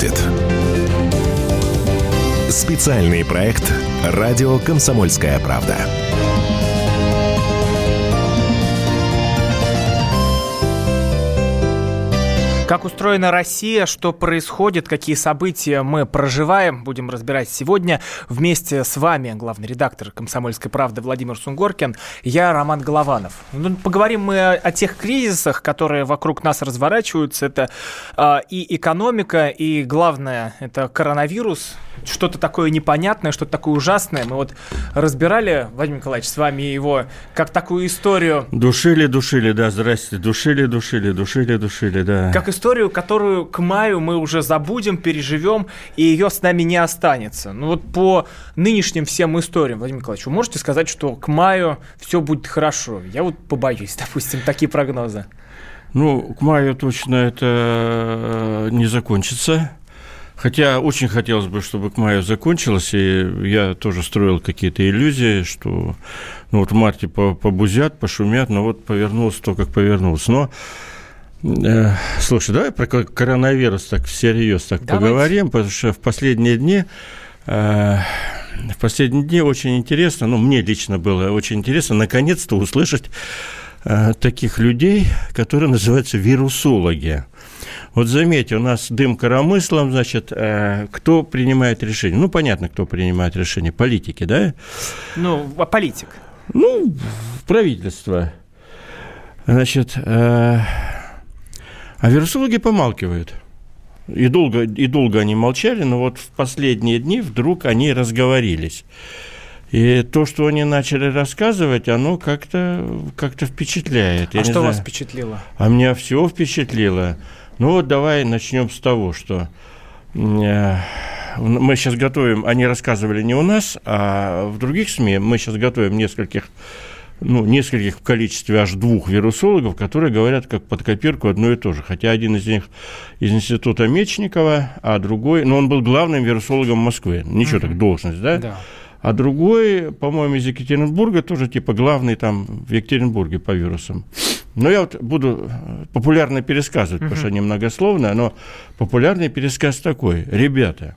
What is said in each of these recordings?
будет. Специальный проект «Радио Комсомольская правда». Как устроена Россия, что происходит, какие события мы проживаем, будем разбирать сегодня вместе с вами, главный редактор «Комсомольской правды» Владимир Сунгоркин, я Роман Голованов. Ну, поговорим мы о, тех кризисах, которые вокруг нас разворачиваются. Это э, и экономика, и главное, это коронавирус, что-то такое непонятное, что-то такое ужасное. Мы вот разбирали, Владимир Николаевич, с вами его как такую историю. Душили, душили, да, здрасте. Душили, душили, душили, душили, да. Как историю, которую к маю мы уже забудем, переживем, и ее с нами не останется. Ну вот по нынешним всем историям, Владимир Николаевич, вы можете сказать, что к маю все будет хорошо? Я вот побоюсь, допустим, такие прогнозы. Ну, к маю точно это э, не закончится. Хотя очень хотелось бы, чтобы к маю закончилось, и я тоже строил какие-то иллюзии, что ну, вот в марте побузят, пошумят, но вот повернулось то, как повернулось. Но Э, слушай, давай про коронавирус так всерьез так Давайте. поговорим, потому что в последние дни э, в последние дни очень интересно, ну, мне лично было очень интересно, наконец-то услышать э, таких людей, которые называются вирусологи. Вот заметьте, у нас дым коромыслом, значит, кто принимает решение? Ну, понятно, кто принимает решение. Политики, да? Ну, а политик? Ну, правительство. Значит, а вирусологи помалкивают. И долго, и долго они молчали, но вот в последние дни вдруг они разговорились. И то, что они начали рассказывать, оно как-то как впечатляет. Я а что знаю. вас впечатлило? А меня все впечатлило. Ну вот давай начнем с того, что э, мы сейчас готовим, они рассказывали не у нас, а в других СМИ, мы сейчас готовим нескольких ну, нескольких в количестве аж двух вирусологов, которые говорят как под копирку одно и то же. Хотя один из них из института Мечникова, а другой, ну, он был главным вирусологом Москвы. Ничего угу. так, должность, да? Да. А другой, по-моему, из Екатеринбурга, тоже типа главный там в Екатеринбурге по вирусам. Но я вот буду популярно пересказывать, угу. потому что немногословно, но популярный пересказ такой. Ребята,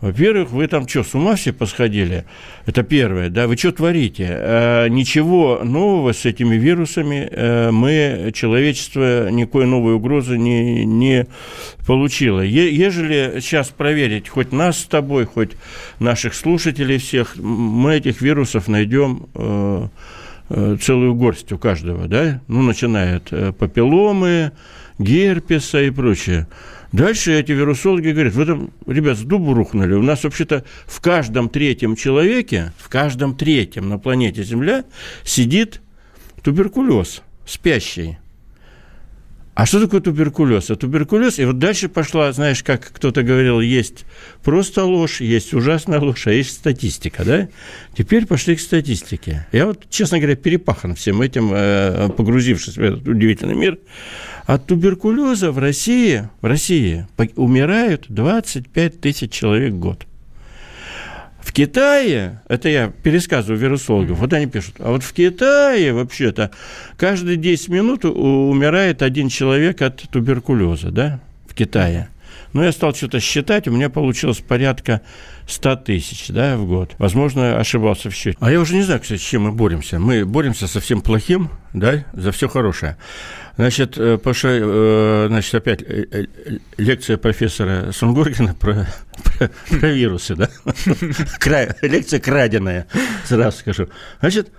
во-первых, вы там что, с ума все посходили? Это первое, да, вы что творите? А, ничего нового с этими вирусами а, мы, человечество, никакой новой угрозы не, не получило. Е- ежели сейчас проверить хоть нас с тобой, хоть наших слушателей всех, мы этих вирусов найдем э, целую горсть у каждого, да, ну, начиная от папилломы, герпеса и прочее. Дальше эти вирусологи говорят, вы там, ребят, с дубу рухнули. У нас вообще-то в каждом третьем человеке, в каждом третьем на планете Земля сидит туберкулез, спящий. А что такое туберкулез? А туберкулез, и вот дальше пошла, знаешь, как кто-то говорил, есть просто ложь, есть ужасная ложь, а есть статистика, да? Теперь пошли к статистике. Я вот, честно говоря, перепахан всем этим, э, погрузившись в этот удивительный мир. От туберкулеза в России, в России умирают 25 тысяч человек в год. В Китае, это я пересказываю вирусологов, вот они пишут, а вот в Китае вообще-то каждые 10 минут умирает один человек от туберкулеза, да, в Китае. Но я стал что-то считать, у меня получилось порядка 100 тысяч да, в год. Возможно, ошибался в счете. А я уже не знаю, кстати, с чем мы боремся. Мы боремся со всем плохим, да, за все хорошее. Значит, э, Паша, э, значит, опять э, лекция профессора Сунгоркина про, про, вирусы, да? Лекция краденая, сразу скажу. Значит,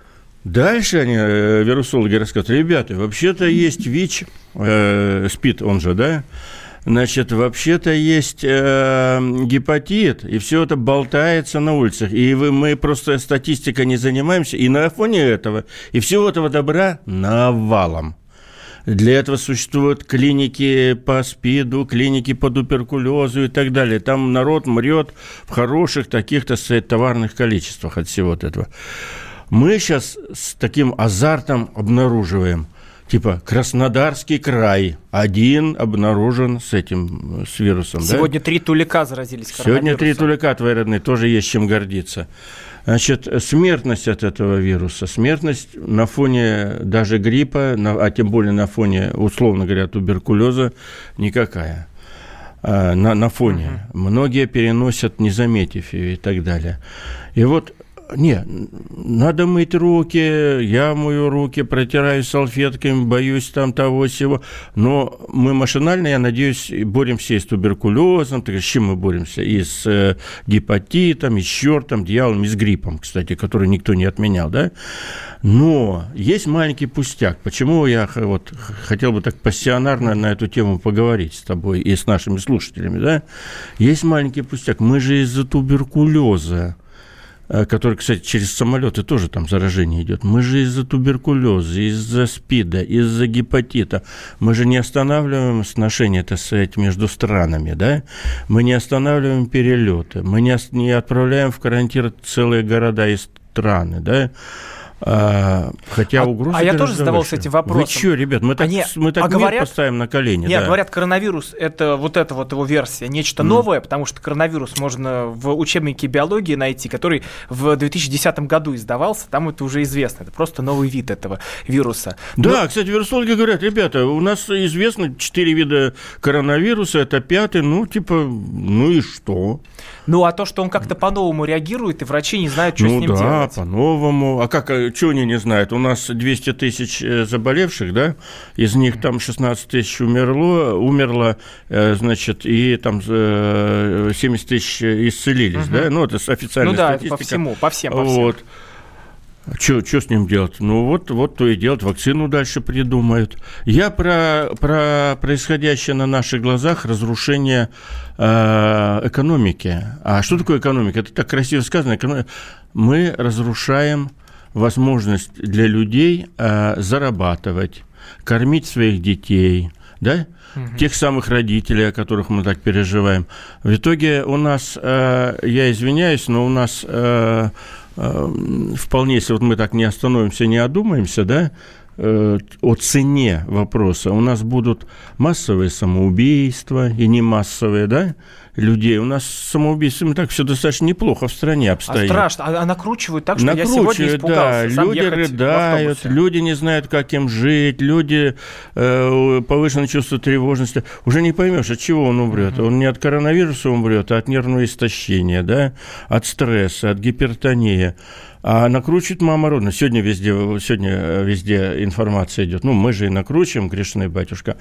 Дальше они, вирусологи, рассказывают, ребята, вообще-то есть ВИЧ, э, СПИД он же, да, Значит, вообще-то есть э, гепатит, и все это болтается на улицах. И вы, мы просто статистикой не занимаемся. И на фоне этого, и всего этого добра навалом. Для этого существуют клиники по СПИДу, клиники по туберкулезу и так далее. Там народ мрет в хороших таких-то товарных количествах от всего этого. Мы сейчас с таким азартом обнаруживаем – типа Краснодарский край один обнаружен с этим, с вирусом. Сегодня да? три тулика заразились Сегодня три тулика твои родные, тоже есть чем гордиться. Значит, смертность от этого вируса, смертность на фоне даже гриппа, а тем более на фоне, условно говоря, туберкулеза, никакая. на, на фоне. Угу. Многие переносят, не заметив ее и так далее. И вот не, надо мыть руки, я мою руки, протираю салфетками, боюсь там того всего. Но мы машинально, я надеюсь, боремся и с туберкулезом, так, с чем мы боремся? И с э, гепатитом, и с чертом, дьяволом, и с гриппом, кстати, который никто не отменял, да? Но есть маленький пустяк. Почему я вот хотел бы так пассионарно на эту тему поговорить с тобой и с нашими слушателями, да? Есть маленький пустяк. Мы же из-за туберкулеза который, кстати, через самолеты тоже там заражение идет. Мы же из-за туберкулеза, из-за СПИДа, из-за гепатита. Мы же не останавливаем сношения, это сказать, между странами, да? Мы не останавливаем перелеты, мы не, не отправляем в карантин целые города и страны, да? А, хотя а, угрозы... А я тоже задавался этим вопросом. Вы что, ребят, мы так, Они, мы так а говорят, поставим на колени. Нет, да. говорят, коронавирус – это вот эта вот его версия, нечто mm. новое, потому что коронавирус можно в учебнике биологии найти, который в 2010 году издавался, там это уже известно, это просто новый вид этого вируса. Да, Но... кстати, вирусологи говорят, ребята, у нас известно четыре вида коронавируса, это пятый, ну, типа, ну и что? Ну, а то, что он как-то по-новому реагирует, и врачи не знают, что ну, с ним да, делать. да, по-новому. А как, э, что они не знают? У нас 200 тысяч э, заболевших, да? Из них там 16 тысяч умерло, умерло, э, значит, и там 70 тысяч исцелились, угу. да? Ну, это официальная ну, да, статистика. по всему, по всем, по всем. Вот. Что с ним делать? Ну вот, вот то и делать, вакцину дальше придумают. Я про, про происходящее на наших глазах разрушение э, экономики. А что такое экономика? Это так красиво сказано. Мы разрушаем возможность для людей э, зарабатывать, кормить своих детей, да? Угу. Тех самых родителей, о которых мы так переживаем. В итоге у нас, э, я извиняюсь, но у нас э, э, вполне, если вот мы так не остановимся, не одумаемся, да, э, о цене вопроса. У нас будут массовые самоубийства и не массовые, да, людей. У нас с самоубийствами так все достаточно неплохо в стране а обстоит. А страшно, а, а накручивают так, что накручивают, я сегодня испугался. Да, люди рыдают, люди не знают, как им жить, люди э, повышенное чувство тревожности. Уже не поймешь, от чего он умрет. Угу. Он не от коронавируса умрет, а от нервного истощения, да, от стресса, от гипертонии. А накручивает мама родина. Сегодня везде, сегодня везде информация идет. Ну, мы же и накручиваем, грешный батюшка.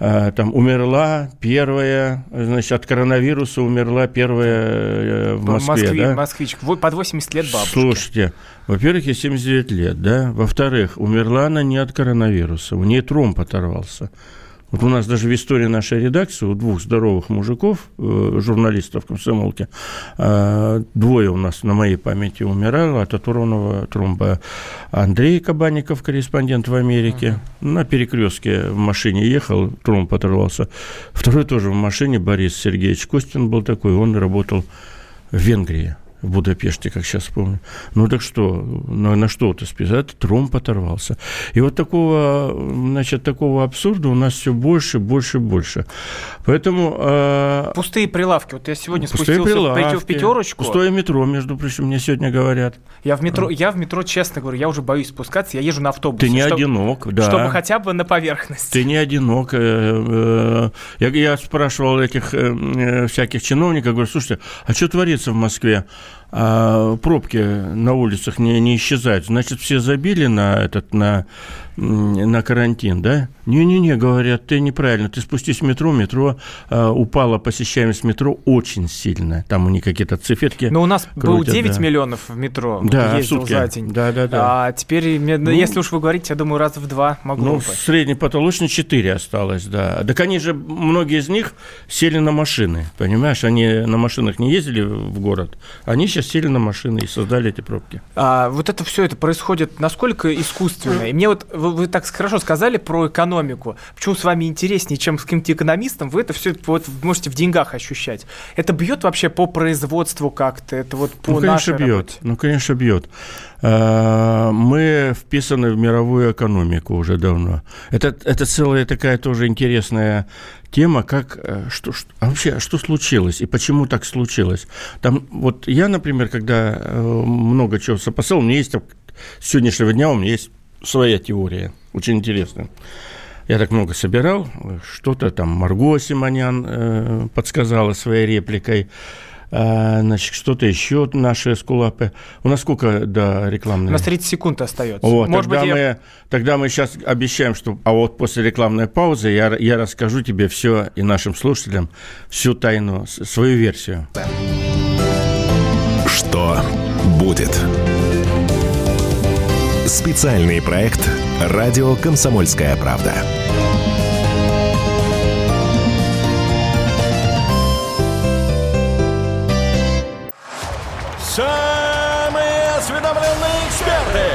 А, там умерла первая, значит, от коронавируса умерла первая э, в Москве, Москве да? Москвич, под 80 лет бабушки. Слушайте, во-первых, ей 79 лет, да? Во-вторых, умерла она не от коронавируса, у нее тромб оторвался. Вот у нас даже в истории нашей редакции у двух здоровых мужиков, э, журналистов комсомолки, э, двое у нас на моей памяти умирало от оторванного тромба. Андрей Кабанников, корреспондент в Америке, на перекрестке в машине ехал, тромб оторвался. Второй тоже в машине, Борис Сергеевич Костин был такой, он работал в Венгрии в Будапеште, как сейчас помню. Ну так что, на, на что это списать? Тромб оторвался. И вот такого, значит, такого абсурда у нас все больше, больше, больше. Поэтому... Э, пустые прилавки. Вот я сегодня спустился прилавки, в пятерочку. Пустое метро, между прочим, мне сегодня говорят. Я в метро, а. я в метро, честно говорю, я уже боюсь спускаться, я езжу на автобусе. Ты не чтобы, одинок, да. Чтобы хотя бы на поверхности. Ты не одинок. Э, э, я, я спрашивал этих э, всяких чиновников, говорю, слушайте, а что творится в Москве? А пробки на улицах не, не исчезают. Значит, все забили на этот на на карантин, да? Не-не-не, говорят, ты неправильно, ты спустись в метро, метро э, упала посещаемость метро очень сильно. Там у них какие-то циферки. Но у нас крутят, был 9 да. миллионов в метро, да, ездил сутки. за день. Да, да, да. А теперь, ну, если уж вы говорите, я думаю, раз в два могло Ну, упасть. средний потолочный 4 осталось, да. Так они же, многие из них сели на машины, понимаешь? Они на машинах не ездили в город, они сейчас сели на машины и создали эти пробки. А вот это все это происходит насколько искусственно? И мне вот вы, вы так хорошо сказали про экономику. Почему с вами интереснее, чем с каким-то экономистом, вы это все вот можете в деньгах ощущать. Это бьет вообще по производству как-то? Это вот по ну, конечно, бьет. Работе? Ну, конечно, бьет. А, мы вписаны в мировую экономику уже давно. Это, это целая такая тоже интересная тема, как э, что, что а вообще а что случилось и почему так случилось. Там вот я, например, когда э, много чего сопоставил, у меня есть с сегодняшнего дня у меня есть своя теория, очень интересная. Я так много собирал, что-то там Марго Симонян э, подсказала своей репликой. А, значит, что-то еще наши скулапы. У нас сколько до рекламной? У нас 30 секунд остается. Вот, Может тогда, быть, мы, я... тогда мы сейчас обещаем, что... А вот после рекламной паузы я, я расскажу тебе все и нашим слушателям всю тайну, свою версию. Что будет? Специальный проект «Радио Комсомольская правда». Самые осведомленные эксперты,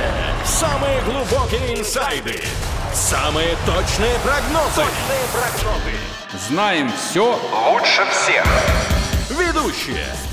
самые глубокие инсайды, самые точные прогнозы. Точные прогнозы. Знаем все лучше всех. Ведущие.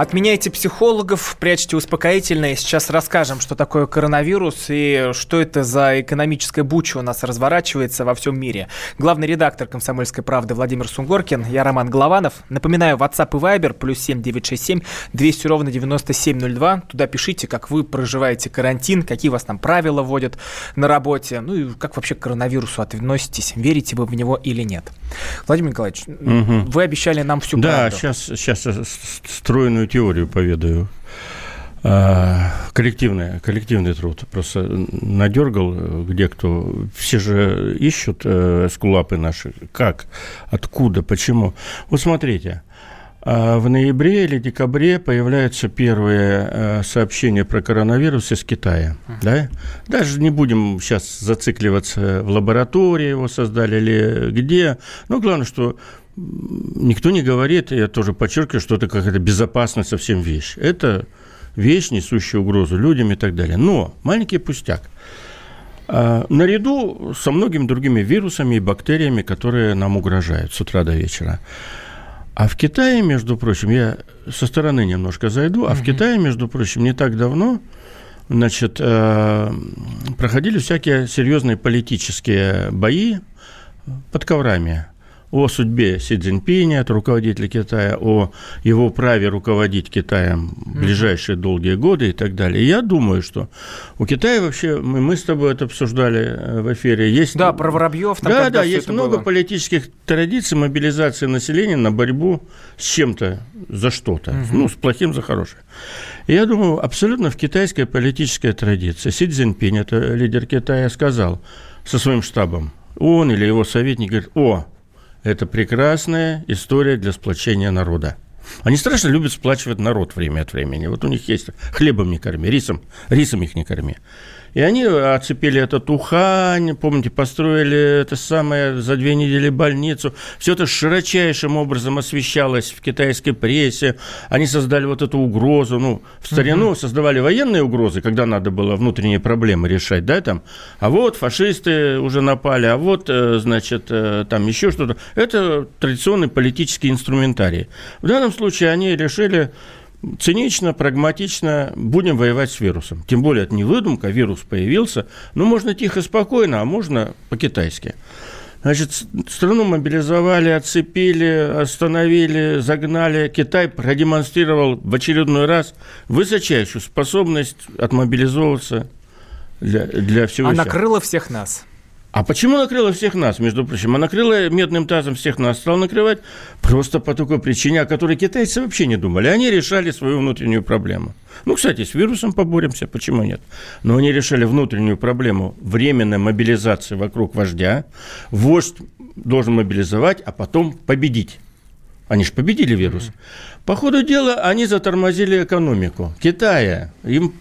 Отменяйте психологов, прячьте успокоительное. Сейчас расскажем, что такое коронавирус и что это за экономическая буча у нас разворачивается во всем мире. Главный редактор «Комсомольской правды» Владимир Сунгоркин, я Роман Голованов. Напоминаю, WhatsApp и Viber плюс 7967 200 ровно 9702. Туда пишите, как вы проживаете карантин, какие у вас там правила вводят на работе, ну и как вообще к коронавирусу относитесь, верите вы в него или нет. Владимир Николаевич, угу. вы обещали нам всю да, правду. Да, сейчас, сейчас стройную теорию поведаю. А, коллективный, коллективный труд. Просто надергал, где кто. Все же ищут э, скулапы наши. Как? Откуда? Почему? Вот смотрите. А в ноябре или декабре появляются первые э, сообщения про коронавирус из Китая. Да? Даже не будем сейчас зацикливаться в лаборатории его создали или где. Но главное, что никто не говорит, я тоже подчеркиваю, что это какая-то безопасная совсем вещь. Это вещь, несущая угрозу людям и так далее. Но маленький пустяк. А, наряду со многими другими вирусами и бактериями, которые нам угрожают с утра до вечера. А в Китае, между прочим, я со стороны немножко зайду, а в Китае, между прочим, не так давно значит, э, проходили всякие серьезные политические бои под коврами о судьбе Си Цзиньпиня, это руководителя Китая, о его праве руководить Китаем в ближайшие долгие годы и так далее. И я думаю, что у Китая вообще, мы, мы с тобой это обсуждали э, в эфире, есть... Да, про Воробьев там Да, да, есть много было. политических традиций мобилизации населения на борьбу с чем-то за что-то, угу. ну, с плохим за хорошее. И я думаю, абсолютно в китайской политической традиции Си Цзиньпинь, это лидер Китая, сказал со своим штабом, он или его советник говорит, о, это прекрасная история для сплочения народа. Они страшно любят сплачивать народ время от времени. Вот у них есть хлебом не корми, рисом, рисом их не корми. И они оцепили этот Ухань, помните, построили это самое за две недели больницу. Все это широчайшим образом освещалось в китайской прессе. Они создали вот эту угрозу. Ну, в старину угу. создавали военные угрозы, когда надо было внутренние проблемы решать, да, там. А вот фашисты уже напали, а вот, э, значит, э, там еще что-то. Это традиционный политический инструментарий. В данном случае они решили цинично, прагматично будем воевать с вирусом. Тем более это не выдумка, вирус появился. Ну, можно тихо, спокойно, а можно по-китайски. Значит, страну мобилизовали, отцепили, остановили, загнали. Китай продемонстрировал в очередной раз высочайшую способность отмобилизовываться для, для всего. А накрыло всех нас. А почему накрыла всех нас, между прочим? А накрыла медным тазом всех нас, стала накрывать просто по такой причине, о которой китайцы вообще не думали. Они решали свою внутреннюю проблему. Ну, кстати, с вирусом поборемся, почему нет? Но они решали внутреннюю проблему временной мобилизации вокруг вождя. Вождь должен мобилизовать, а потом победить. Они же победили вирус. По ходу дела они затормозили экономику Китая. Им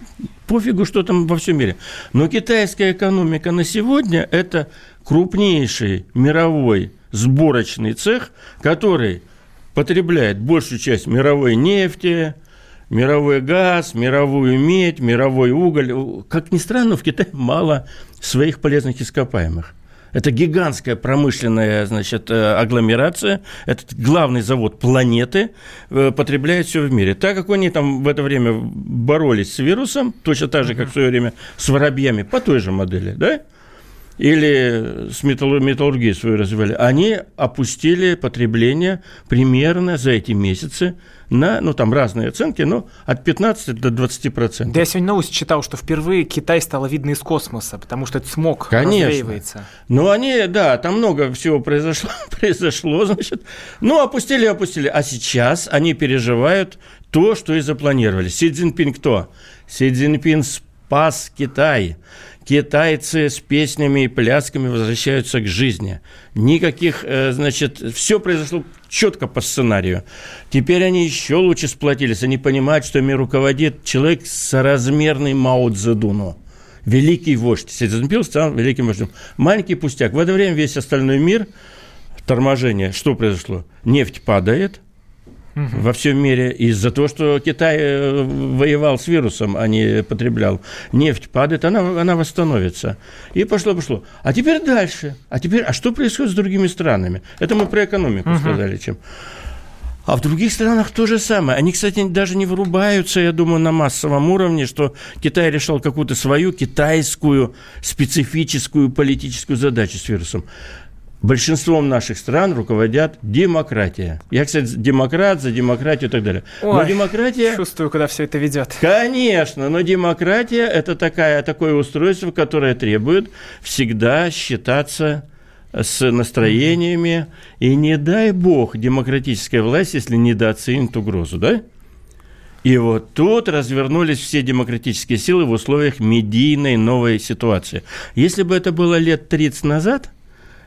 пофигу, что там во всем мире. Но китайская экономика на сегодня – это крупнейший мировой сборочный цех, который потребляет большую часть мировой нефти, мировой газ, мировую медь, мировой уголь. Как ни странно, в Китае мало своих полезных ископаемых. Это гигантская промышленная значит, э, агломерация. Этот главный завод планеты э, потребляет все в мире. Так как они там в это время боролись с вирусом, точно так же, как в свое время с воробьями, по той же модели, да? Или с металлургией свою развивали, они опустили потребление примерно за эти месяцы на, ну, там разные оценки, но от 15 до 20 процентов. Да я сегодня новость читал, что впервые Китай стало видно из космоса, потому что этот смог Конечно. развеивается. Ну, они, да, там много всего произошло, произошло, значит. Ну, опустили, опустили. А сейчас они переживают то, что и запланировали. Си Цзиньпин кто? Си Цзиньпин спас Китай китайцы с песнями и плясками возвращаются к жизни. Никаких, э, значит, все произошло четко по сценарию. Теперь они еще лучше сплотились. Они понимают, что ими руководит человек соразмерный Мао Цзэдуну. Великий вождь. Си Цзиньпин стал великим вождем. Маленький пустяк. В это время весь остальной мир, торможение, что произошло? Нефть падает – угу. во всем мире из-за того, что Китай э, воевал с вирусом, а не потреблял. Нефть падает, она, она восстановится. И пошло-пошло. А теперь дальше. А теперь, а что происходит с другими странами? Это мы про экономику угу. сказали, чем. А в других странах то же самое. Они, кстати, даже не вырубаются, я думаю, на массовом уровне, что Китай решал какую-то свою китайскую специфическую политическую задачу с вирусом большинством наших стран руководят демократия. Я, кстати, демократ, за демократию и так далее. Ой, но демократия... Чувствую, куда все это ведет. Конечно, но демократия – это такая, такое устройство, которое требует всегда считаться с настроениями. И не дай бог демократическая власть, если недооценит угрозу, да? И вот тут развернулись все демократические силы в условиях медийной новой ситуации. Если бы это было лет 30 назад –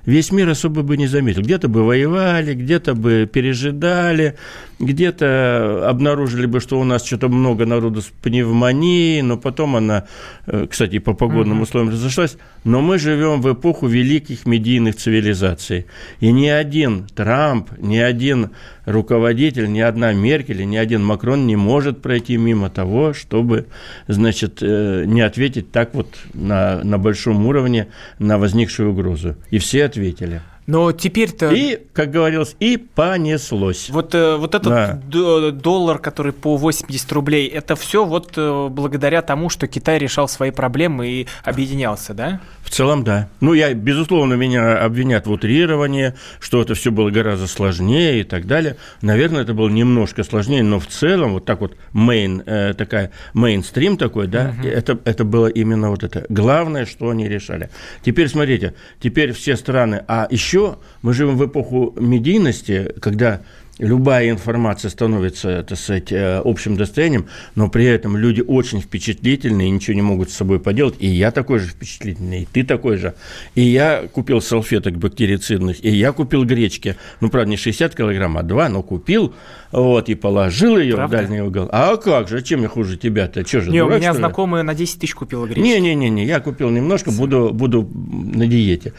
весь мир особо бы не заметил. Где-то бы воевали, где-то бы пережидали, где-то обнаружили бы, что у нас что-то много народу с пневмонией, но потом она, э, кстати, по погодным угу. условиям разошлась. Но мы живем в эпоху великих медийных цивилизаций. И ни один Трамп, ни один руководитель, ни одна Меркель, ни один Макрон не может пройти мимо того, чтобы, значит, э, не ответить так вот на, на большом уровне на возникшую угрозу. И все ответили. Но теперь-то... И, как говорилось, и понеслось. Вот, э, вот этот да. доллар, который по 80 рублей, это все вот э, благодаря тому, что Китай решал свои проблемы и объединялся, да? В целом, да. Ну, я, безусловно, меня обвинят в утрировании, что это все было гораздо сложнее и так далее. Наверное, это было немножко сложнее, но в целом, вот так вот мейн, э, такая мейнстрим такой, да, угу. это, это было именно вот это. Главное, что они решали. Теперь, смотрите, теперь все страны, а еще еще мы живем в эпоху медийности, когда любая информация становится, так сказать, э, общим достоянием, но при этом люди очень впечатлительные, ничего не могут с собой поделать. И я такой же впечатлительный, и ты такой же. И я купил салфеток бактерицидных, и я купил гречки. Ну, правда, не 60 килограмм, а 2, но купил, вот, и положил ее правда? в дальний угол. А как же, чем я хуже тебя-то? Че же, не, дурак, у меня знакомая на 10 тысяч купила гречки. Не-не-не, я купил немножко, буду, буду на диете.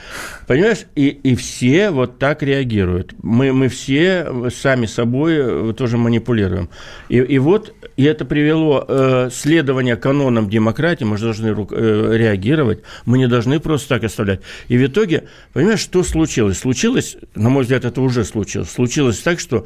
Понимаешь? И, и все вот так реагируют. Мы, мы все сами собой э, тоже манипулируем. И, и вот и это привело э, следование канонам демократии, мы же должны э, реагировать, мы не должны просто так оставлять. И в итоге, понимаешь, что случилось? Случилось, на мой взгляд, это уже случилось. Случилось так, что,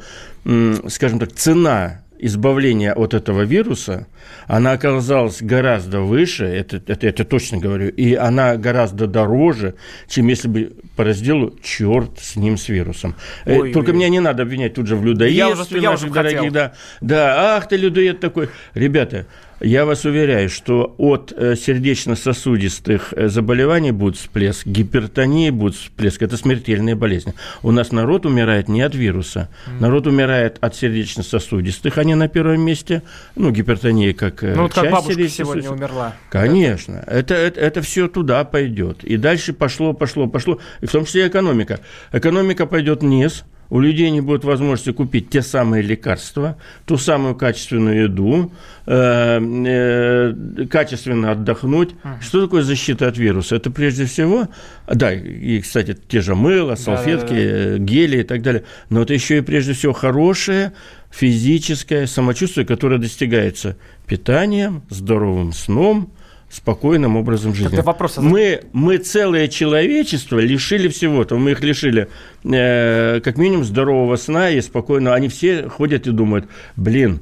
скажем так, цена избавления от этого вируса, она оказалась гораздо выше, это, это, это точно говорю, и она гораздо дороже, чем если бы по разделу черт с ним, с вирусом. Э, Ой, Только ой. меня не надо обвинять тут же в людоедстве я уже, я наших дорогих. Да, да, ах ты людоед такой. Ребята, я вас уверяю, что от э, сердечно-сосудистых э, заболеваний будет всплеск, гипертонии будет всплеск. Это смертельные болезни. У нас народ умирает не от вируса. Народ умирает от сердечно-сосудистых, они на первом месте. Ну, гипертония как э, Ну, вот как бабушка сегодня умерла. Конечно. Это, это, это все туда пойдет. И дальше пошло, пошло, пошло. И в том числе экономика. Экономика пойдет вниз – у людей не будет возможности купить те самые лекарства, ту самую качественную еду, э, э, качественно отдохнуть. Uh-huh. Что такое защита от вируса? Это прежде всего, да, и, кстати, те же мыло, салфетки, Да-да-да. гели и так далее, но это еще и прежде всего хорошее физическое самочувствие, которое достигается питанием, здоровым сном, спокойным образом жизни. Тогда вопрос, а... мы, мы целое человечество лишили всего-то. Мы их лишили э, как минимум здорового сна и спокойно. Они все ходят и думают, блин,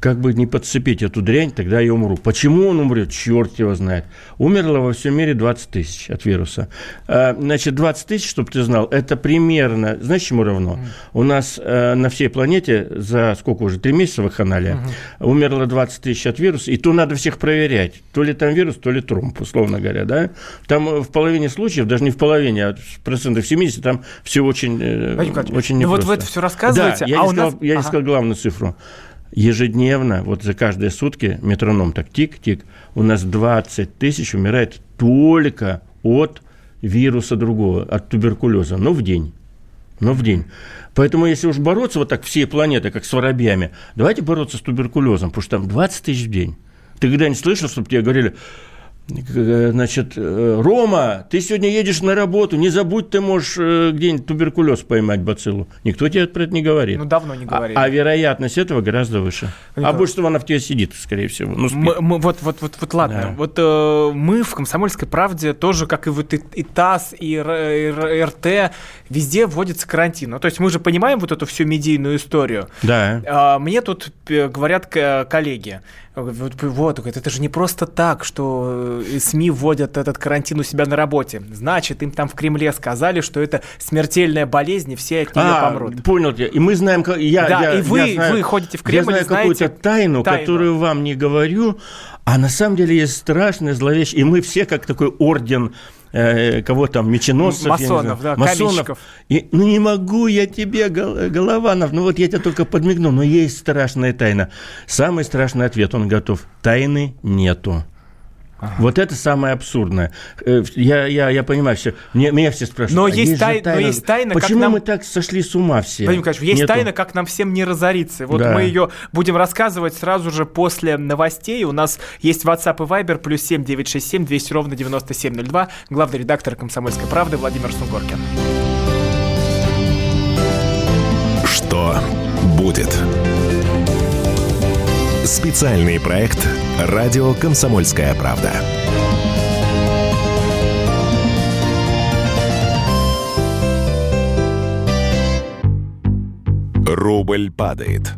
как бы не подцепить эту дрянь, тогда я умру. Почему он умрет? Черт его знает. Умерло во всем мире 20 тысяч от вируса. А, значит, 20 тысяч, чтобы ты знал, это примерно, знаешь, чему равно? У нас э, на всей планете за сколько уже, три месяца в канале умерло 20 тысяч от вируса, и то надо всех проверять. То ли там вирус, то ли тромб, условно говоря, да? Там в половине случаев, даже не в половине, а в процентах 70, там все очень, э, очень непросто. Ну вот вы это все рассказываете, да, я, а не, сказал, нас... я ага. не сказал главную цифру ежедневно, вот за каждые сутки, метроном так тик-тик, у нас 20 тысяч умирает только от вируса другого, от туберкулеза, но в день. Но в день. Поэтому, если уж бороться вот так всей планеты, как с воробьями, давайте бороться с туберкулезом, потому что там 20 тысяч в день. Ты когда-нибудь слышал, чтобы тебе говорили, Значит, э, Рома, ты сегодня едешь на работу, не забудь, ты можешь э, где-нибудь туберкулез поймать бациллу. Никто тебе про это не говорит. Ну, давно не говорили. А, а вероятность этого гораздо выше. Ну, а больше всего она в тебе сидит, скорее всего. Ну, мы, мы, вот, вот, вот, вот ладно. Да. Вот э, мы в «Комсомольской правде» тоже, как и вот и, и ТАСС, и, и РТ, везде вводится карантин. Ну, то есть мы же понимаем вот эту всю медийную историю. Да. А, мне тут э, говорят коллеги, вот, вот, это же не просто так, что э, СМИ вводят этот карантин у себя на работе. Значит, им там в Кремле сказали, что это смертельная болезнь, и все от нее а, помрут. Понял тебя. И мы знаем, я, да, я, и вы, я знаю, вы ходите в Кремль, я знаю какую-то тайну, тайну, которую вам не говорю, а на самом деле есть страшная зловещая, и мы все как такой орден э, кого там, меченосцев. Масонов, да, масонов. И, ну, не могу я тебе, Голованов, ну вот я тебе только подмигнул, но есть страшная тайна. Самый страшный ответ, он готов. Тайны нету. Ага. Вот это самое абсурдное. Э, я, я, я понимаю все. Мне, меня все спрашивают. Но, а есть, тай, тайна, но есть тайна, Почему нам... мы так сошли с ума все? Владимир Николаевич, есть Нету. тайна, как нам всем не разориться. Вот да. мы ее будем рассказывать сразу же после новостей. У нас есть WhatsApp и Viber, плюс 7 967 200 ровно 9702. Главный редактор «Комсомольской правды» Владимир Сунгоркин. Что будет? Специальный проект «Радио Комсомольская правда». Рубль падает.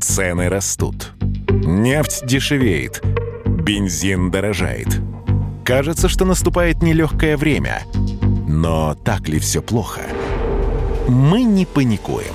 Цены растут. Нефть дешевеет. Бензин дорожает. Кажется, что наступает нелегкое время. Но так ли все плохо? Мы не паникуем.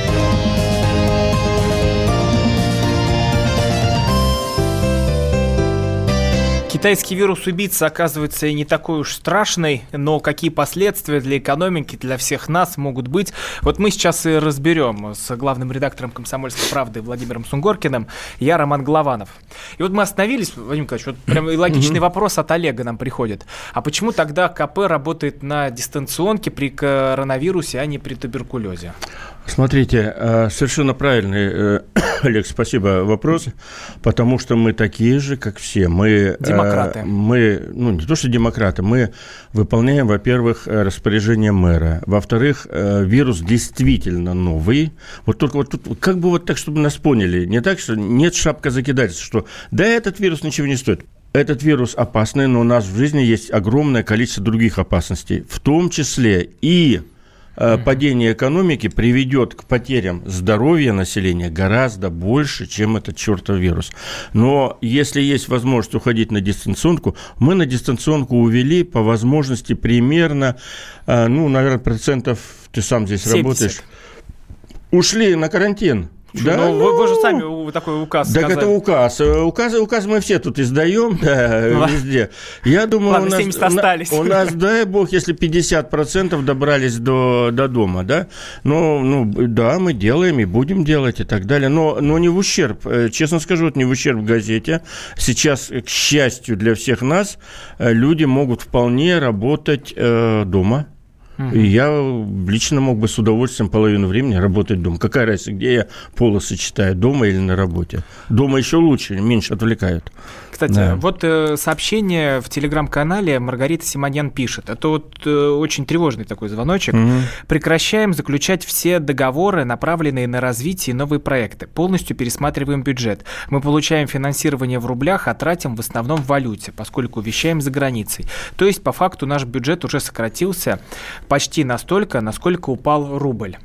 Китайский вирус-убийца оказывается и не такой уж страшный, но какие последствия для экономики, для всех нас могут быть, вот мы сейчас и разберем с главным редактором «Комсомольской правды» Владимиром Сунгоркиным. Я Роман Голованов. И вот мы остановились, Владимир Николаевич, вот прям логичный вопрос от Олега нам приходит. А почему тогда КП работает на дистанционке при коронавирусе, а не при туберкулезе? Смотрите, э, совершенно правильный, э, Олег, спасибо, вопрос, потому что мы такие же, как все. Мы, э, демократы. Мы, ну, не то, что демократы, мы выполняем, во-первых, распоряжение мэра. Во-вторых, вирус действительно новый. Вот только вот тут, как бы вот так, чтобы нас поняли, не так, что нет шапка закидательства, что да, этот вирус ничего не стоит. Этот вирус опасный, но у нас в жизни есть огромное количество других опасностей, в том числе и падение экономики приведет к потерям здоровья населения гораздо больше, чем этот чертов вирус. Но если есть возможность уходить на дистанционку, мы на дистанционку увели по возможности примерно, э, ну, наверное, процентов, ты сам здесь 70. работаешь, ушли на карантин. Да, ну, вы, вы же ну. сами такой указ Так сказали. это указ. Указ, указ мы все тут издаем, да, ну, везде. Я думаю, Ладно, у, нас, остались. у нас, дай бог, если 50% добрались до, до дома, да, ну, ну, да, мы делаем и будем делать и так далее, но, но не в ущерб, э, честно скажу, это не в ущерб газете. Сейчас, к счастью для всех нас, э, люди могут вполне работать э, дома, Угу. И я лично мог бы с удовольствием половину времени работать дома. Какая разница, где я полосы читаю, дома или на работе? Дома еще лучше, меньше отвлекают. Кстати, да. вот э, сообщение в телеграм-канале Маргарита Симоньян пишет. Это вот э, очень тревожный такой звоночек. Угу. Прекращаем заключать все договоры, направленные на развитие и новые проекты. Полностью пересматриваем бюджет. Мы получаем финансирование в рублях, а тратим в основном в валюте, поскольку вещаем за границей. То есть, по факту, наш бюджет уже сократился почти настолько, насколько упал рубль.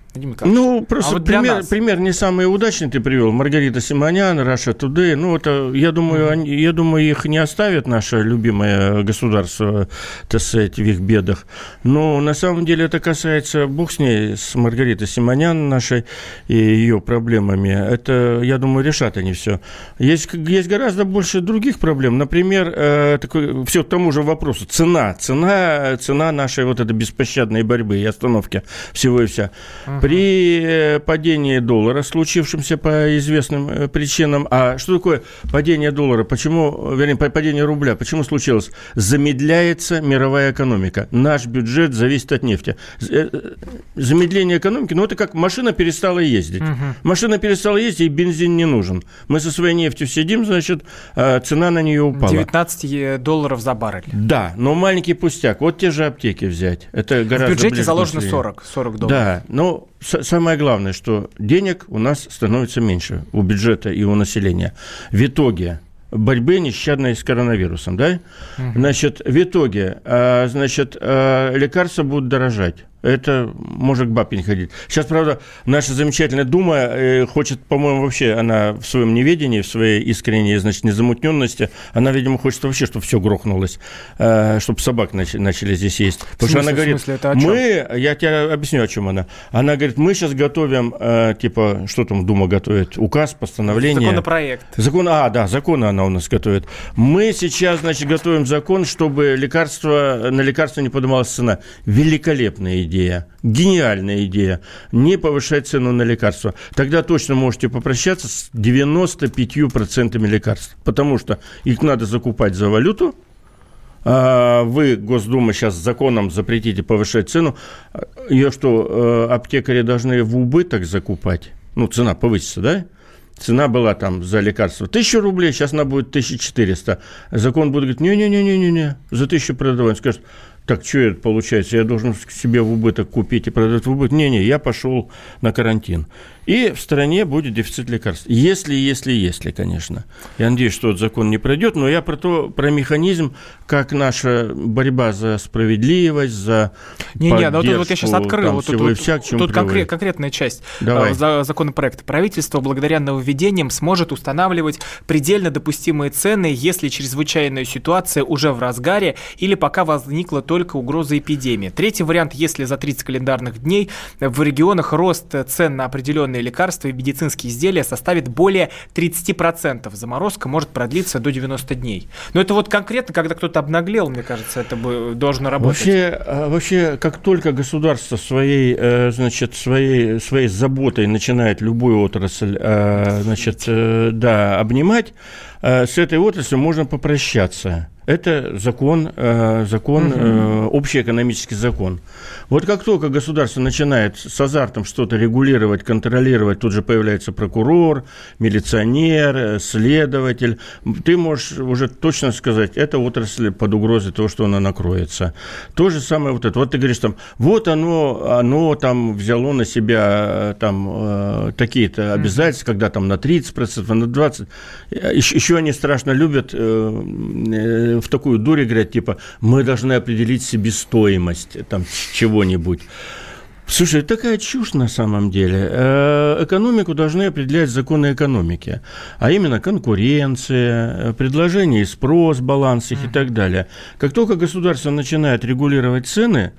Ну, просто а вот пример, пример не самый удачный ты привел. Маргарита Симонян, Раша Today. Ну, это, я думаю, mm-hmm. они, я думаю, их не оставит наше любимое государство, так сказать, в их бедах. Но на самом деле это касается, бог с ней, с Маргаритой Симонян нашей и ее проблемами. Это, я думаю, решат они все. Есть, есть гораздо больше других проблем. Например, э, такой, все к тому же вопросу. Цена. Цена, цена нашей вот этой беспощадной борьбы и остановки всего и вся. Mm-hmm. При э, падении доллара, случившемся по известным э, причинам, а что такое падение доллара? Почему, вернее, падение рубля? Почему случилось? Замедляется мировая экономика. Наш бюджет зависит от нефти. Э, замедление экономики, ну это как машина перестала ездить. Угу. Машина перестала ездить, и бензин не нужен. Мы со своей нефтью сидим, значит, а цена на нее упала. 19 долларов за баррель. Да, но маленький пустяк. Вот те же аптеки взять. Это гораздо В бюджете заложено 40, 40 долларов. Да, но самое главное, что денег у нас становится меньше у бюджета и у населения. В итоге борьбы нещадной с коронавирусом, да? Угу. Значит, в итоге, а, значит, а, лекарства будут дорожать это может к бабке не ходить. Сейчас, правда, наша замечательная Дума э, хочет, по-моему, вообще, она в своем неведении, в своей искренней, значит, незамутненности, она, видимо, хочет вообще, чтобы все грохнулось, э, чтобы собак начали, здесь есть. Потому смысле, что она говорит, смысле, мы, я тебе объясню, о чем она. Она говорит, мы сейчас готовим, э, типа, что там Дума готовит, указ, постановление. Законопроект. Закон, а, да, законы она у нас готовит. Мы сейчас, значит, готовим закон, чтобы лекарства, на лекарства не поднималась цена. Великолепная идея идея, гениальная идея, не повышать цену на лекарства. Тогда точно можете попрощаться с 95% лекарств, потому что их надо закупать за валюту, а вы, Госдума, сейчас законом запретите повышать цену. Ее что, э, аптекари должны в убыток закупать? Ну, цена повысится, да? Цена была там за лекарство 1000 рублей, сейчас она будет 1400. Закон будет говорить, не-не-не-не-не, за 1000 продавать. Скажет, так что это получается? Я должен себе в убыток купить и продать в убыток? Не-не, я пошел на карантин. И в стране будет дефицит лекарств. Если, если, если, конечно. Я надеюсь, что этот закон не пройдет, но я про то, про механизм, как наша борьба за справедливость, за не, не, ну вот, вот я сейчас открыл, вот тут, вот, вся, тут конкрет, конкретная часть Давай. Э, законопроекта. Правительство благодаря нововведениям сможет устанавливать предельно допустимые цены, если чрезвычайная ситуация уже в разгаре или пока возникла только угроза эпидемии. Третий вариант, если за 30 календарных дней в регионах рост цен на определенные определенные лекарства и медицинские изделия составит более 30%. Заморозка может продлиться до 90 дней. Но это вот конкретно, когда кто-то обнаглел, мне кажется, это бы должно работать. Вообще, а, вообще как только государство своей, э, значит, своей, своей заботой начинает любую отрасль э, значит, э, да, обнимать, с этой отраслью можно попрощаться. Это закон, закон угу. общий экономический закон. Вот как только государство начинает с азартом что-то регулировать, контролировать, тут же появляется прокурор, милиционер, э, следователь, ты можешь уже точно сказать, это отрасль под угрозой того, что она накроется. То же самое вот это. Вот ты говоришь там, вот оно, оно там взяло на себя э, там э, такие-то обязательства, когда там на 30%, на 20%. Еще, еще они страшно любят в такую дурь играть, типа, мы должны определить себестоимость там чего чего-нибудь. Слушай, такая чушь на самом деле. Э, экономику должны определять законы экономики, а именно конкуренция, предложение и спрос, баланс их и так далее. Как только государство начинает регулировать цены,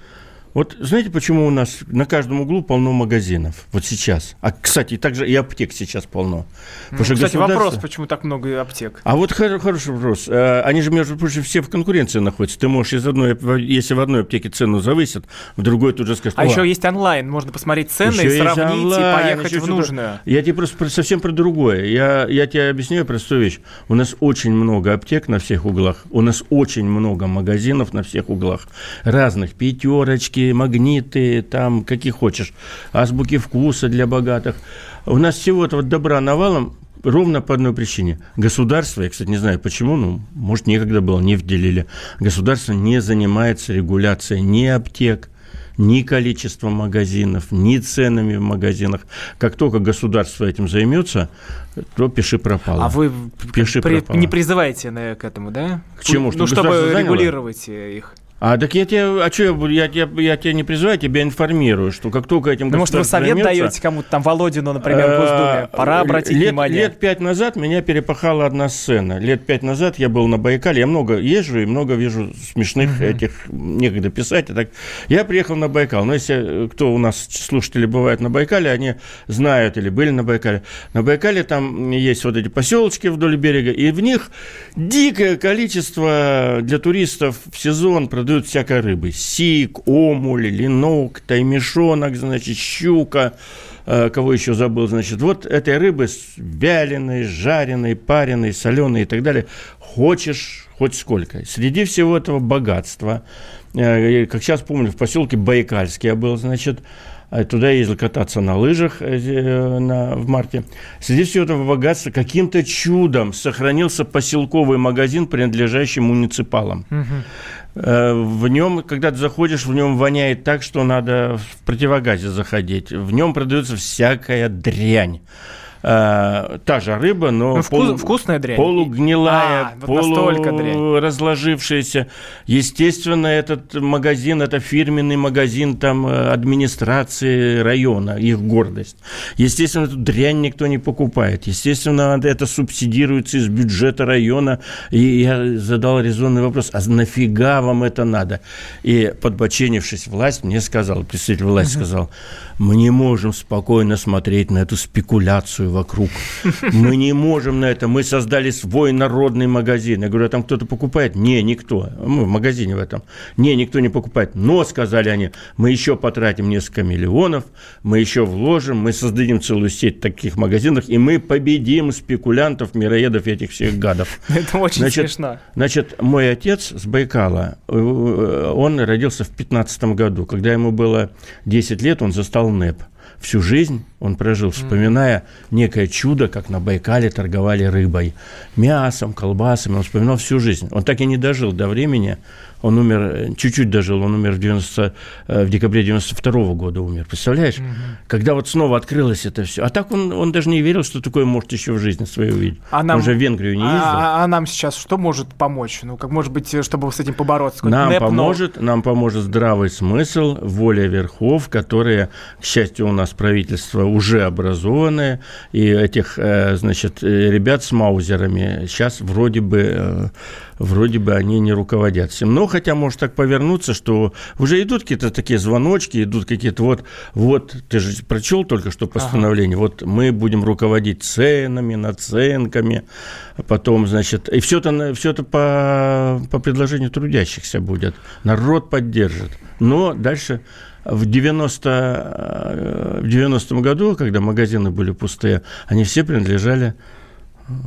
вот знаете, почему у нас на каждом углу полно магазинов? Вот сейчас. А, кстати, также и аптек сейчас полно. Ну, кстати, государство... вопрос, почему так много аптек? А вот хороший вопрос. Э, они же, между прочим, все в конкуренции находятся. Ты можешь из одной, если в одной аптеке цену завысят, в другой тут же скажешь... А еще есть онлайн, можно посмотреть цены еще и сравнить, онлайн, и поехать в нужную. Я тебе просто совсем про другое. Я, я тебе объясняю простую вещь. У нас очень много аптек на всех углах, у нас очень много магазинов на всех углах. Разных, пятерочки, магниты, там, какие хочешь, азбуки вкуса для богатых. У нас всего-то вот добра навалом, Ровно по одной причине. Государство, я, кстати, не знаю почему, ну, может, некогда было, не вделили. Государство не занимается регуляцией ни аптек, ни количеством магазинов, ни ценами в магазинах. Как только государство этим займется, то пиши пропало. А вы пиши при, пропало. не призываете к этому, да? К чему? Ну, чтобы регулировать их. А так я тебе, а что я я, я, я тебя не призываю, я тебя информирую, что как только этим ну, может, вы совет займется, даете кому-то там, Володину, например, в Госдуме, пора обратить лет, внимание. Лет пять назад меня перепахала одна сцена. Лет пять назад я был на Байкале, я много езжу и много вижу смешных uh-huh. этих, некогда писать. Так. Я приехал на Байкал, но если кто у нас слушатели бывают на Байкале, они знают или были на Байкале. На Байкале там есть вот эти поселочки вдоль берега, и в них дикое количество для туристов в сезон продают всякой рыбы. Сик, омуль, ленок, таймешонок, значит, щука, э, кого еще забыл, значит, вот этой рыбы вяленой, жареной, пареной, соленой и так далее, хочешь хоть сколько. Среди всего этого богатства, э, как сейчас помню, в поселке Байкальский я был, значит, э, Туда ездил кататься на лыжах на, в марте. Среди всего этого богатства каким-то чудом сохранился поселковый магазин, принадлежащий муниципалам. Угу. Э, в нем, когда ты заходишь, в нем воняет так, что надо в противогазе заходить. В нем продается всякая дрянь. Э, та же рыба, но ну, вкус, полу, вкусная дрянь. полугнилая, а, полуразложившаяся. Естественно, этот магазин, это фирменный магазин там э, администрации района, их гордость. Естественно, эту дрянь никто не покупает. Естественно, это субсидируется из бюджета района. И я задал резонный вопрос, а нафига вам это надо? И подбоченившись, власть мне сказала, представитель власти сказал, мы не можем спокойно смотреть на эту спекуляцию вокруг. Мы не можем на это. Мы создали свой народный магазин. Я говорю, а там кто-то покупает? Не, никто. Мы в магазине в этом. Не, никто не покупает. Но, сказали они, мы еще потратим несколько миллионов, мы еще вложим, мы создадим целую сеть таких магазинов, и мы победим спекулянтов, мироедов этих всех гадов. Это очень значит, смешно. Значит, мой отец с Байкала, э, он родился в 15 году. Когда ему было 10 лет, он застал НЭП всю жизнь он прожил, вспоминая некое чудо, как на Байкале торговали рыбой, мясом, колбасами. Он вспоминал всю жизнь. Он так и не дожил до времени. Он умер, э, чуть-чуть дожил, он умер в, 90, э, в декабре 92 -го года умер. Представляешь? Угу. Когда вот снова открылось это все. А так он, он даже не верил, что такое может еще в жизни своей увидеть. А нам, он же в Венгрию не а, ездил. А, а нам сейчас что может помочь? Ну, как может быть, чтобы с этим побороться? Нам НЭП, поможет, но... нам поможет здравый смысл, воля верхов, которые, к счастью, у нас правительство уже образованное, и этих, э, значит, э, ребят с маузерами сейчас вроде бы, э, вроде бы они не руководят всем. Но хотя может так повернуться, что уже идут какие-то такие звоночки, идут какие-то вот, вот, ты же прочел только что постановление, ага. вот мы будем руководить ценами, наценками, потом, значит, и все это, все это по, по предложению трудящихся будет. Народ поддержит. Но дальше в 90, э, в 90 году, когда магазины были пустые, они все принадлежали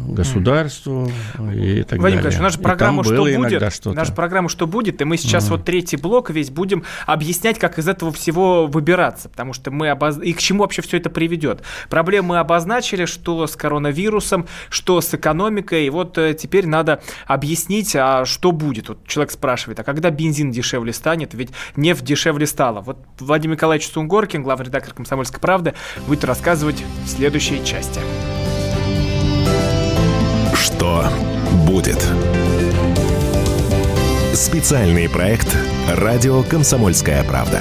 государству и так Вадим далее. нас же программа «Что будет?» Наша программа «Что будет?» И мы сейчас mm. вот третий блок весь будем объяснять, как из этого всего выбираться, потому что мы обоз... и к чему вообще все это приведет. Проблемы мы обозначили, что с коронавирусом, что с экономикой, и вот э, теперь надо объяснить, а что будет. Вот человек спрашивает, а когда бензин дешевле станет? Ведь нефть дешевле стала. Вот Владимир Николаевич Сунгоркин, главный редактор «Комсомольской правды», будет рассказывать в следующей части. Что будет? Специальный проект «Радио Комсомольская правда».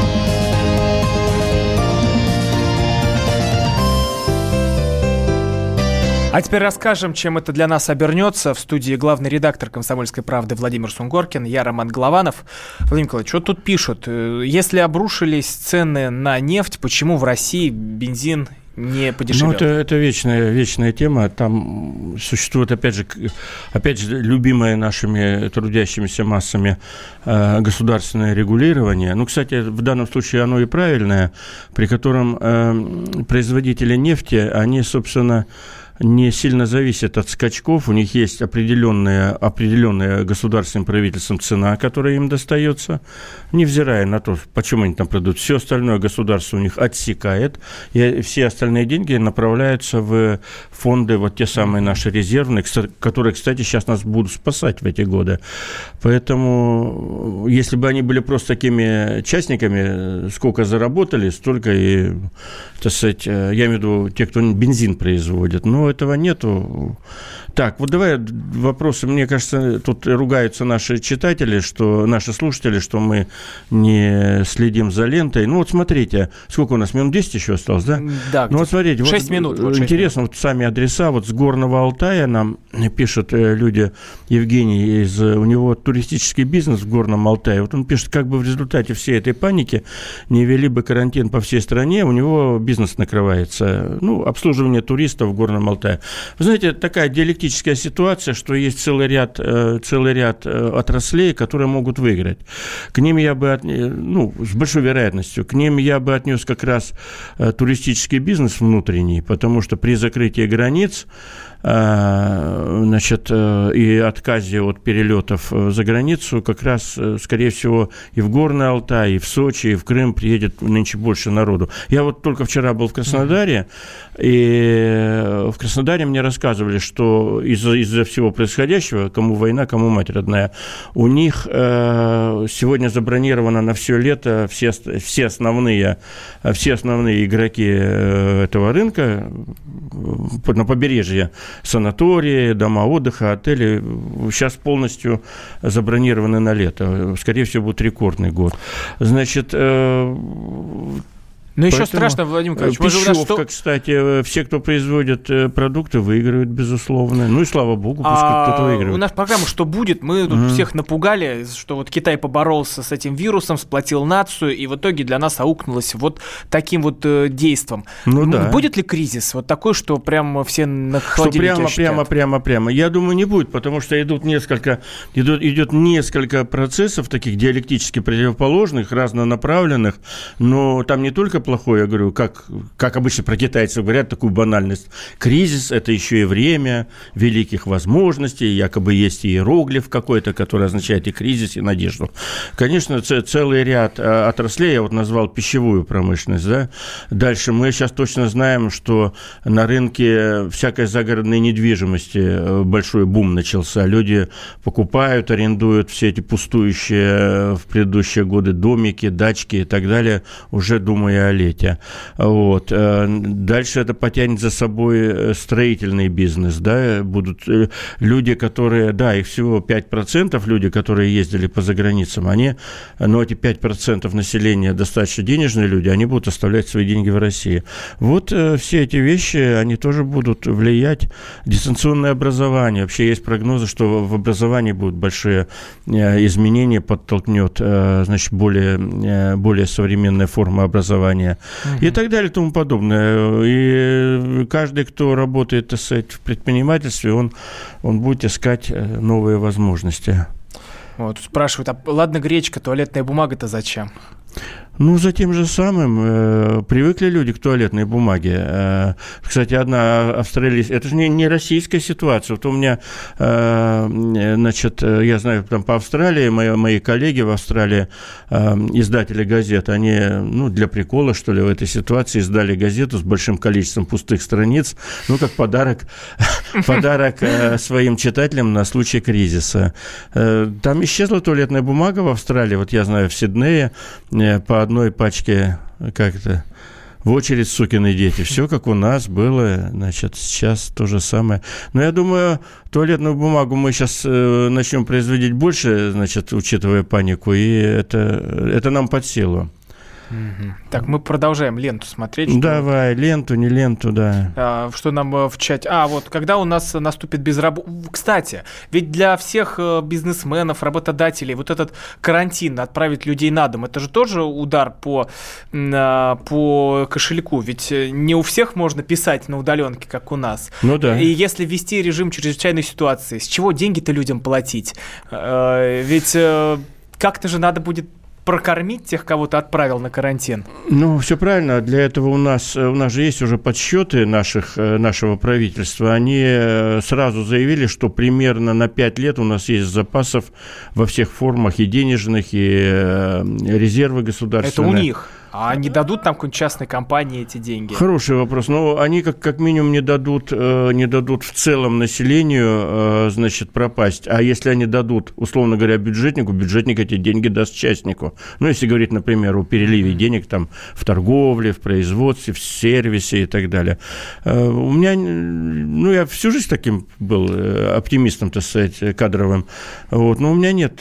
А теперь расскажем, чем это для нас обернется. В студии главный редактор «Комсомольской правды» Владимир Сунгоркин, я Роман Голованов. Владимир Николаевич, что тут пишут? Э, если обрушились цены на нефть, почему в России бензин не подешевел. Ну, это, это вечная, вечная тема. Там существует, опять же, опять же, любимое нашими трудящимися массами э, государственное регулирование. Ну, кстати, в данном случае оно и правильное, при котором э, производители нефти, они, собственно, не сильно зависят от скачков. У них есть определенная, определенная государственным правительством цена, которая им достается, невзирая на то, почему они там продают. Все остальное государство у них отсекает, и все остальные деньги направляются в фонды, вот те самые наши резервные, которые, кстати, сейчас нас будут спасать в эти годы. Поэтому, если бы они были просто такими частниками, сколько заработали, столько и, так сказать, я имею в виду те, кто бензин производит, но этого нету. Так, вот давай вопросы. Мне кажется, тут ругаются наши читатели, что наши слушатели, что мы не следим за лентой. Ну вот смотрите, сколько у нас, минут 10 еще осталось, да? Да. Ну вот смотрите. 6 вот, минут. Вот 6 интересно, минут. вот сами адреса, вот с Горного Алтая нам пишут э, люди, Евгений, из, у него туристический бизнес в Горном Алтае. Вот он пишет, как бы в результате всей этой паники не вели бы карантин по всей стране, у него бизнес накрывается. Ну, обслуживание туристов в Горном Алтае. Вы знаете, такая диалектическая ситуация, что есть целый ряд, э, целый ряд э, отраслей, которые могут выиграть. К ним я бы, от, ну, с большой вероятностью, к ним я бы отнес как раз э, туристический бизнес внутренний, потому что при закрытии границ значит, э, и отказе от перелетов э, за границу, как раз, скорее всего, и в Горный Алтай, и в Сочи, и в Крым приедет нынче больше народу. Я вот только вчера был в Краснодаре, и в Краснодаре мне рассказывали, что из-за из всего происходящего, кому война, кому мать родная, у них сегодня забронировано на все лето все, все, основные, все основные игроки этого рынка на побережье санатории, дома отдыха, отели сейчас полностью забронированы на лето. Скорее всего, будет рекордный год. Значит, э, но еще страшно, Владимир Николаевич. Пищевка, что... кстати, все, кто производит э, продукты, выигрывают, безусловно. Ну и слава богу, пусть а, кто-то выигрывает. У нас программа «Что будет?» Мы тут mm всех напугали, что вот Китай поборолся с этим вирусом, сплотил нацию, и в итоге для нас аукнулось вот таким вот э, действом. Ну, да. Будет ли кризис вот такой, что прямо все на Что прямо, прямо, прямо, прямо? Я думаю, не будет, потому что идут несколько, идут, идет несколько процессов таких диалектически противоположных, разнонаправленных, но там не только плохое, я говорю, как, как обычно про китайцев говорят, такую банальность. Кризис – это еще и время великих возможностей, якобы есть иероглиф какой-то, который означает и кризис, и надежду. Конечно, целый ряд а, отраслей, я вот назвал пищевую промышленность, да. Дальше мы сейчас точно знаем, что на рынке всякой загородной недвижимости э, большой бум начался. Люди покупают, арендуют все эти пустующие э, в предыдущие годы домики, дачки и так далее, уже думая о летия. Вот. Э, дальше это потянет за собой э, строительный бизнес, да, будут э, люди, которые, да, их всего 5% люди, которые ездили по заграницам, они, но эти 5% населения достаточно денежные люди, они будут оставлять свои деньги в России. Вот все эти вещи, они тоже будут влиять. Дистанционное образование, вообще есть прогнозы, что в образовании будут большие изменения, подтолкнет, значит, более, более современная форма образования образования угу. и так далее и тому подобное. И каждый, кто работает, так сказать, в предпринимательстве, он, он будет искать э, новые возможности. Вот, спрашивают, а ладно гречка, туалетная бумага-то зачем? Ну, за тем же самым э, привыкли люди к туалетной бумаге. Э, кстати, одна австралийская... Это же не, не российская ситуация. Вот у меня э, значит, я знаю, там по Австралии, мои, мои коллеги в Австралии, издатели газет, они, ну, для прикола, что ли, в этой ситуации издали газету с большим количеством пустых страниц, ну, как подарок, подарок своим читателям на случай кризиса. Там исчезла туалетная бумага в Австралии, вот я знаю, в Сиднее по одной пачке как-то в очередь сукины дети. Все как у нас было, значит, сейчас то же самое. Но я думаю, туалетную бумагу мы сейчас э, начнем производить больше, значит, учитывая панику, и это, это нам под силу. Так, мы продолжаем ленту смотреть. Что... Давай, ленту, не ленту, да. А, что нам э, в чате... А, вот, когда у нас наступит безработица... Кстати, ведь для всех э, бизнесменов, работодателей вот этот карантин, отправить людей на дом, это же тоже удар по, а, по кошельку. Ведь э, не у всех можно писать на удаленке, как у нас. Ну да. И если ввести режим чрезвычайной ситуации, с чего деньги-то людям платить? Ведь как-то же надо будет прокормить тех, кого ты отправил на карантин? Ну, все правильно. Для этого у нас, у нас же есть уже подсчеты наших, э, нашего правительства. Они э, сразу заявили, что примерно на 5 лет у нас есть запасов во всех формах и денежных, и э, резервы государственные. Это у них? А они дадут там какой-нибудь частной компании эти деньги? Хороший вопрос. Но они как, как минимум не дадут, э, не дадут в целом населению, э, значит, пропасть. А если они дадут, условно говоря, бюджетнику, бюджетник эти деньги даст частнику. Ну, если говорить, например, о переливе денег там в торговле, в производстве, в сервисе и так далее. Э, у меня, ну, я всю жизнь таким был оптимистом, так сказать, кадровым. Вот. Но у меня нет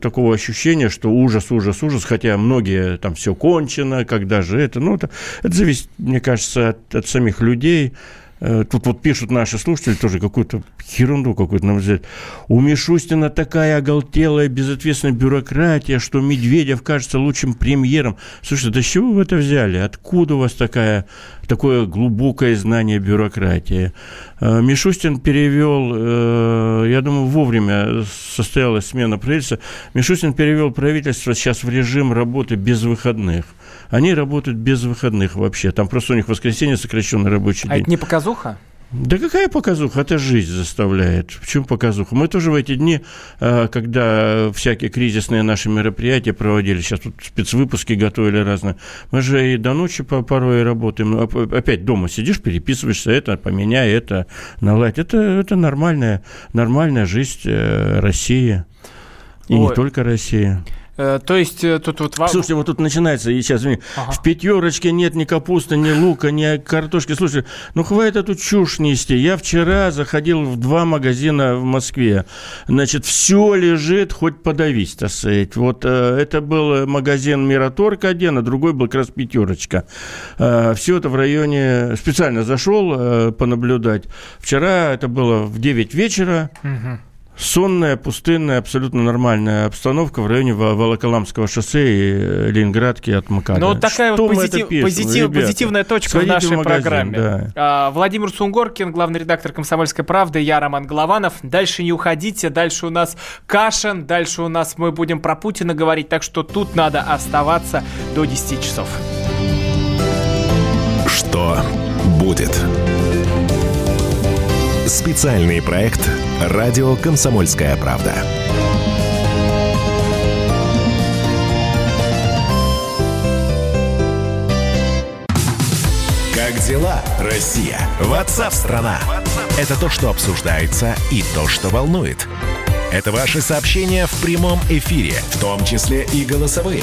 такого ощущения, что ужас, ужас, ужас, хотя многие там все кончено, закончено, когда же это. Ну, это, это зависит, мне кажется, от, от самих людей. Э, тут вот пишут наши слушатели тоже какую-то ерунду какую-то нам взять. У Мишустина такая оголтелая, безответственная бюрократия, что Медведев кажется лучшим премьером. Слушайте, да с чего вы это взяли? Откуда у вас такая, такое глубокое знание бюрократии? Э, Мишустин перевел, э, я думаю, вовремя состоялась смена правительства. Мишустин перевел правительство сейчас в режим работы без выходных. Они работают без выходных вообще. Там просто у них воскресенье сокращенный рабочий а день. А это не показуха? Да какая показуха? Это жизнь заставляет. В чем показуха? Мы тоже в эти дни, а, когда всякие кризисные наши мероприятия проводили, сейчас тут спецвыпуски готовили разные, мы же и до ночи порой работаем. Опять дома сидишь, переписываешься, это поменяй, это наладь. Это, это нормальная, нормальная жизнь э, России. И Ой. не только России. Э, то есть э, тут вот... Слушайте, вот тут начинается, и сейчас, ага. в пятерочке нет ни капусты, ни лука, ни картошки. Слушай, ну хватит эту чушь нести. Я вчера заходил в два магазина в Москве. Значит, все лежит, хоть подавись, так сказать. Вот э, это был магазин Мираторг один, а другой был как раз пятерочка. Все это в районе... Специально зашел понаблюдать. Вчера это было в 9 вечера. Угу сонная, пустынная, абсолютно нормальная обстановка в районе Волоколамского шоссе и э, Ленинградки от МКАДа. Ну, вот такая Что вот позитив, позитив, позитивная точка в нашей в магазин, программе. Да. А, Владимир Сунгоркин, главный редактор «Комсомольской правды», я Роман Голованов. Дальше не уходите, дальше у нас Кашин, дальше у нас мы будем про Путина говорить, так что тут надо оставаться до 10 часов. Что будет? Специальный проект «Радио Комсомольская правда». Как дела, Россия? Ватсап-страна! Это то, что обсуждается и то, что волнует. Это ваши сообщения в прямом эфире, в том числе и голосовые.